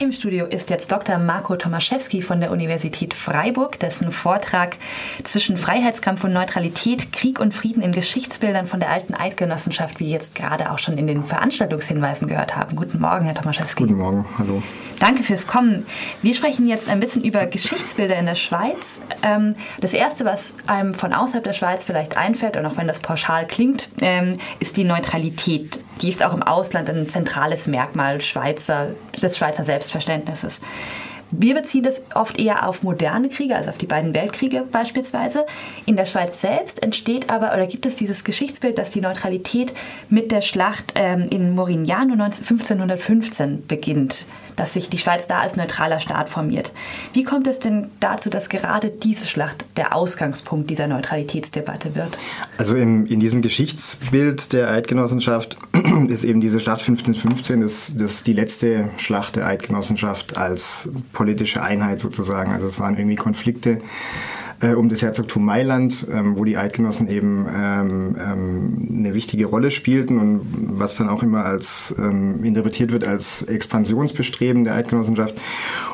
Im Studio ist jetzt Dr. Marco Tomaszewski von der Universität Freiburg, dessen Vortrag zwischen Freiheitskampf und Neutralität, Krieg und Frieden in Geschichtsbildern von der alten Eidgenossenschaft, wie wir jetzt gerade auch schon in den Veranstaltungshinweisen gehört haben. Guten Morgen, Herr Tomaszewski. Guten Morgen, hallo. Danke fürs Kommen. Wir sprechen jetzt ein bisschen über Geschichtsbilder in der Schweiz. Ähm, das Erste, was einem von außerhalb der Schweiz vielleicht einfällt, und auch wenn das pauschal klingt, ähm, ist die Neutralität. Die ist auch im Ausland ein zentrales Merkmal Schweizer, des Schweizer Selbstverständnisses. Wir beziehen das oft eher auf moderne Kriege, also auf die beiden Weltkriege beispielsweise. In der Schweiz selbst entsteht aber oder gibt es dieses Geschichtsbild, dass die Neutralität mit der Schlacht ähm, in Morignano 1515 beginnt, dass sich die Schweiz da als neutraler Staat formiert. Wie kommt es denn dazu, dass gerade diese Schlacht der Ausgangspunkt dieser Neutralitätsdebatte wird? Also im, in diesem Geschichtsbild der Eidgenossenschaft ist eben diese Schlacht 1515 ist, das die letzte Schlacht der Eidgenossenschaft als politische Einheit sozusagen. Also es waren irgendwie Konflikte äh, um das Herzogtum Mailand, ähm, wo die Eidgenossen eben ähm, ähm, eine wichtige Rolle spielten und was dann auch immer als ähm, interpretiert wird als Expansionsbestreben der Eidgenossenschaft.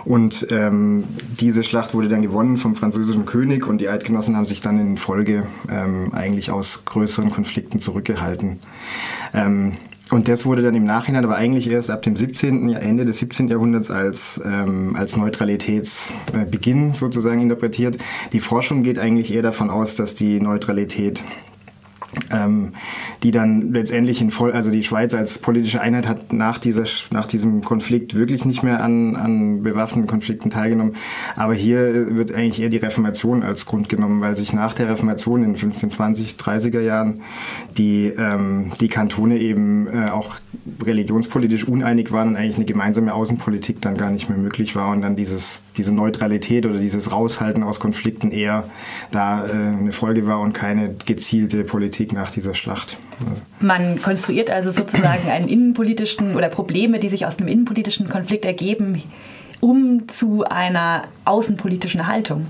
Und ähm, diese Schlacht wurde dann gewonnen vom französischen König und die Eidgenossen haben sich dann in Folge ähm, eigentlich aus größeren Konflikten zurückgehalten. Und das wurde dann im Nachhinein aber eigentlich erst ab dem 17., Ende des 17. Jahrhunderts als, ähm, als Neutralitätsbeginn sozusagen interpretiert. Die Forschung geht eigentlich eher davon aus, dass die Neutralität ähm, die dann letztendlich in voll, also die Schweiz als politische Einheit hat nach dieser, nach diesem Konflikt wirklich nicht mehr an, an bewaffneten Konflikten teilgenommen. Aber hier wird eigentlich eher die Reformation als Grund genommen, weil sich nach der Reformation in den 1520, 30er Jahren die, ähm, die Kantone eben äh, auch religionspolitisch uneinig waren und eigentlich eine gemeinsame Außenpolitik dann gar nicht mehr möglich war und dann dieses, diese Neutralität oder dieses Raushalten aus Konflikten eher da äh, eine Folge war und keine gezielte Politik nach dieser Schlacht. Man konstruiert also sozusagen einen innenpolitischen oder Probleme, die sich aus einem innenpolitischen Konflikt ergeben, um zu einer außenpolitischen Haltung.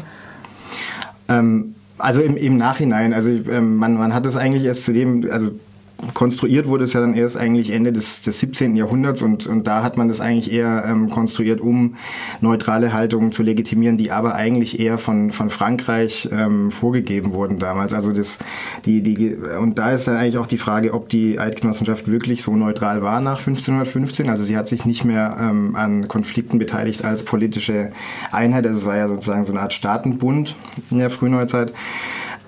Ähm, also im, im Nachhinein, also ähm, man, man hat es eigentlich erst zu dem, also konstruiert wurde es ja dann erst eigentlich Ende des, des 17. Jahrhunderts und, und da hat man das eigentlich eher ähm, konstruiert, um neutrale Haltungen zu legitimieren, die aber eigentlich eher von, von Frankreich ähm, vorgegeben wurden damals. Also das, die, die, und da ist dann eigentlich auch die Frage, ob die Eidgenossenschaft wirklich so neutral war nach 1515. Also sie hat sich nicht mehr ähm, an Konflikten beteiligt als politische Einheit. Also es war ja sozusagen so eine Art Staatenbund in der Frühneuzeit.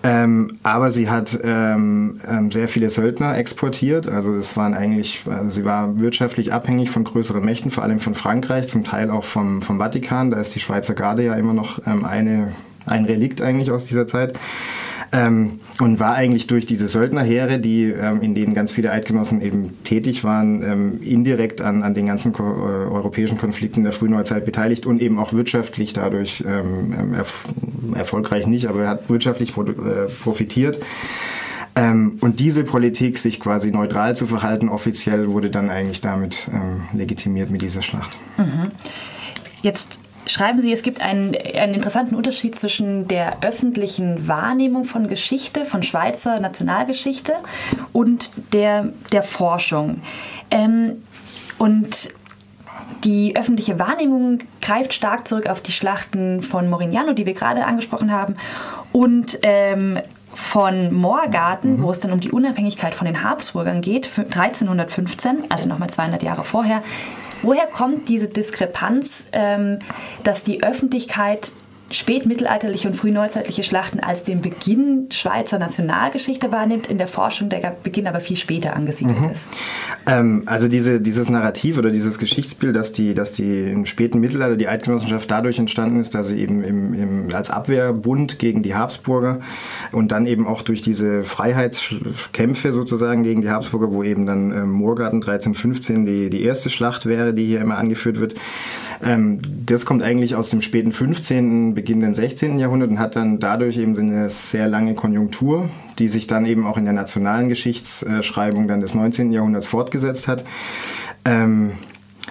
Ähm, aber sie hat ähm, ähm, sehr viele Söldner exportiert. Also es waren eigentlich, also sie war wirtschaftlich abhängig von größeren Mächten, vor allem von Frankreich, zum Teil auch vom, vom Vatikan. Da ist die Schweizer Garde ja immer noch ähm, eine, ein Relikt eigentlich aus dieser Zeit. Ähm, und war eigentlich durch diese Söldnerheere, die ähm, in denen ganz viele Eidgenossen eben tätig waren, ähm, indirekt an, an den ganzen ko äh, europäischen Konflikten der Frühneuzeit beteiligt und eben auch wirtschaftlich dadurch ähm, ähm, erf erfolgreich nicht, aber er hat wirtschaftlich pro äh, profitiert. Ähm, und diese Politik, sich quasi neutral zu verhalten, offiziell wurde dann eigentlich damit legitimiert mit dieser Schlacht. Mhm. Jetzt schreiben Sie, es gibt einen, einen interessanten Unterschied zwischen der öffentlichen Wahrnehmung von Geschichte, von Schweizer Nationalgeschichte und der, der Forschung. Ähm, und die öffentliche Wahrnehmung greift stark zurück auf die Schlachten von Morignano, die wir gerade angesprochen haben, und ähm, von Moorgarten, mhm. wo es dann um die Unabhängigkeit von den Habsburgern geht, 1315, also nochmal 200 Jahre vorher, Woher kommt diese Diskrepanz, ähm, dass die Öffentlichkeit spätmittelalterliche und frühneuzeitliche Schlachten als den Beginn Schweizer Nationalgeschichte wahrnimmt, in der Forschung der Beginn aber viel später angesiedelt mhm. ist. Ähm, also diese, dieses Narrativ oder dieses Geschichtsbild, dass die, dass die im späten Mittelalter die Eidgenossenschaft dadurch entstanden ist, dass sie eben im, im, als Abwehrbund gegen die Habsburger und dann eben auch durch diese Freiheitskämpfe sozusagen gegen die Habsburger, wo eben dann ähm, Moorgarten 1315 die, die erste Schlacht wäre, die hier immer angeführt wird, ähm, das kommt eigentlich aus dem späten 15 beginnenden 16. Jahrhundert und hat dann dadurch eben eine sehr lange Konjunktur, die sich dann eben auch in der nationalen Geschichtsschreibung dann des 19. Jahrhunderts fortgesetzt hat. Ähm,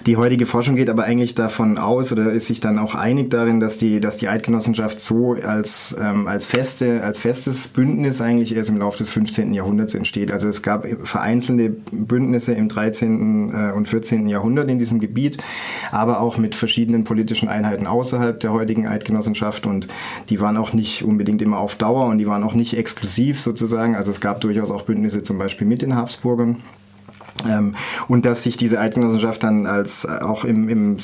die heutige Forschung geht aber eigentlich davon aus oder ist sich dann auch einig darin, dass die, dass die Eidgenossenschaft so als, ähm, als, feste, als festes Bündnis eigentlich erst im Laufe des 15. Jahrhunderts entsteht. Also es gab vereinzelte Bündnisse im 13. Äh, und 14. Jahrhundert in diesem Gebiet, aber auch mit verschiedenen politischen Einheiten außerhalb der heutigen Eidgenossenschaft und die waren auch nicht unbedingt immer auf Dauer und die waren auch nicht exklusiv sozusagen. Also es gab durchaus auch Bündnisse zum Beispiel mit den Habsburgern. Ähm, und dass sich diese Eidgenossenschaft dann als äh, auch im, im,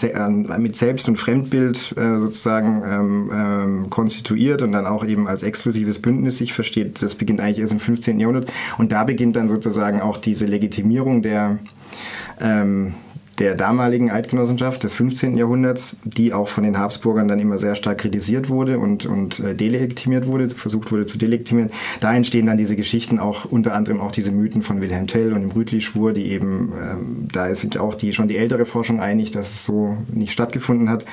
mit Selbst- und Fremdbild äh, sozusagen ähm, ähm, konstituiert und dann auch eben als exklusives Bündnis sich versteht, das beginnt eigentlich erst im 15. Jahrhundert. Und da beginnt dann sozusagen auch diese Legitimierung der, ähm, der damaligen Eidgenossenschaft des 15. Jahrhunderts, die auch von den Habsburgern dann immer sehr stark kritisiert wurde und, und äh, delegitimiert wurde, versucht wurde zu delegitimieren. Da entstehen dann diese Geschichten auch, unter anderem auch diese Mythen von Wilhelm Tell und dem Rütli-Schwur, die eben, ähm, da ist sich auch die, schon die ältere Forschung einig, dass es so nicht stattgefunden hat.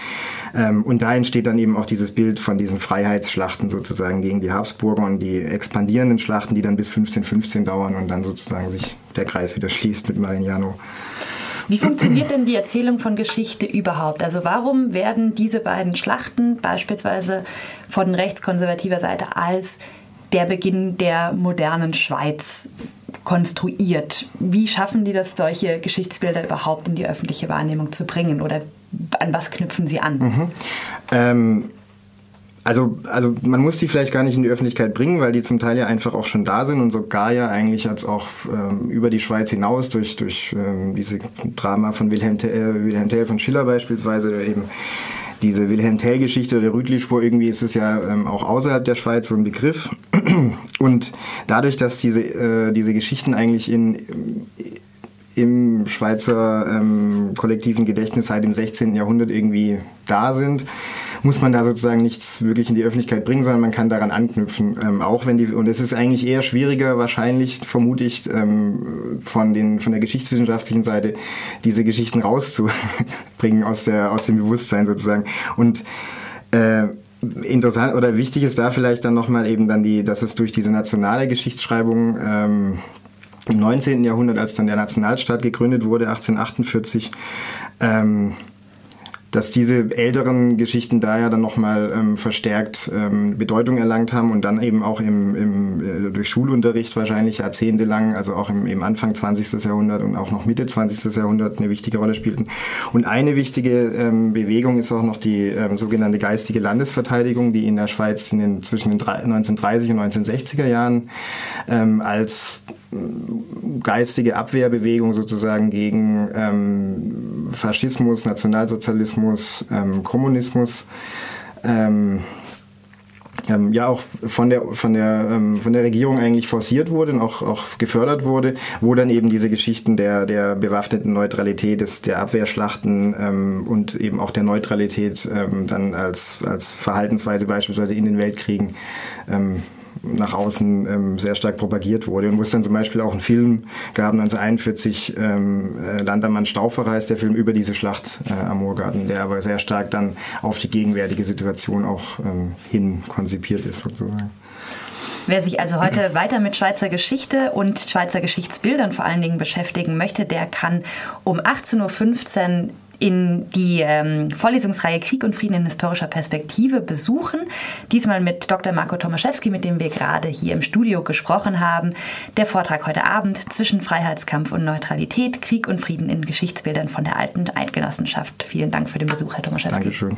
Ähm, und da entsteht dann eben auch dieses Bild von diesen Freiheitsschlachten sozusagen gegen die Habsburger und die expandierenden Schlachten, die dann bis 1515 dauern und dann sozusagen sich der Kreis wieder schließt mit Marignano. Wie funktioniert denn die Erzählung von Geschichte überhaupt? Also warum werden diese beiden Schlachten beispielsweise von rechtskonservativer Seite als der Beginn der modernen Schweiz konstruiert? Wie schaffen die das, solche Geschichtsbilder überhaupt in die öffentliche Wahrnehmung zu bringen? Oder an was knüpfen sie an? Mhm. Ähm also, also man muss die vielleicht gar nicht in die Öffentlichkeit bringen, weil die zum Teil ja einfach auch schon da sind und sogar ja eigentlich als auch ähm, über die Schweiz hinaus durch, durch ähm, diese Drama von Wilhelm, äh, Wilhelm Tell von Schiller beispielsweise oder eben diese Wilhelm Tell-Geschichte oder der Rütli-Spur, irgendwie ist es ja ähm, auch außerhalb der Schweiz so ein Begriff. Und dadurch, dass diese, äh, diese Geschichten eigentlich in, im Schweizer ähm, kollektiven Gedächtnis seit dem 16. Jahrhundert irgendwie da sind, muss man da sozusagen nichts wirklich in die Öffentlichkeit bringen, sondern man kann daran anknüpfen. Ähm, auch wenn die, und es ist eigentlich eher schwieriger, wahrscheinlich, vermute ich, ähm, von, den, von der geschichtswissenschaftlichen Seite, diese Geschichten rauszubringen aus, der, aus dem Bewusstsein sozusagen. Und äh, interessant oder wichtig ist da vielleicht dann nochmal eben dann die, dass es durch diese nationale Geschichtsschreibung ähm, im 19. Jahrhundert, als dann der Nationalstaat gegründet wurde, 1848, ähm, dass diese älteren Geschichten da ja dann nochmal ähm, verstärkt ähm, Bedeutung erlangt haben und dann eben auch im, im, äh, durch Schulunterricht wahrscheinlich jahrzehntelang, also auch im, im Anfang 20. Jahrhundert und auch noch Mitte 20. Jahrhundert eine wichtige Rolle spielten. Und eine wichtige ähm, Bewegung ist auch noch die ähm, sogenannte geistige Landesverteidigung, die in der Schweiz in den, zwischen den 1930 und 1960er Jahren ähm, als geistige Abwehrbewegung sozusagen gegen ähm, Faschismus, Nationalsozialismus, ähm, Kommunismus. Ähm, ähm, ja auch von der von der ähm, von der Regierung eigentlich forciert wurde und auch, auch gefördert wurde, wo dann eben diese Geschichten der der bewaffneten Neutralität, des, der Abwehrschlachten ähm, und eben auch der Neutralität ähm, dann als als Verhaltensweise beispielsweise in den Weltkriegen ähm, nach außen ähm, sehr stark propagiert wurde und wo es dann zum Beispiel auch einen Film gab, 1941, ähm, äh, Landermann Stauferer ist der Film über diese Schlacht äh, am Moorgarten, der aber sehr stark dann auf die gegenwärtige Situation auch ähm, hin konzipiert ist sozusagen. Wer sich also heute weiter mit Schweizer Geschichte und Schweizer Geschichtsbildern vor allen Dingen beschäftigen möchte, der kann um 18.15 Uhr in die ähm, Vorlesungsreihe Krieg und Frieden in historischer Perspektive besuchen. Diesmal mit Dr. Marco Tomaszewski, mit dem wir gerade hier im Studio gesprochen haben. Der Vortrag heute Abend zwischen Freiheitskampf und Neutralität, Krieg und Frieden in Geschichtsbildern von der alten Eidgenossenschaft. Vielen Dank für den Besuch, Herr Tomaszewski. Dankeschön.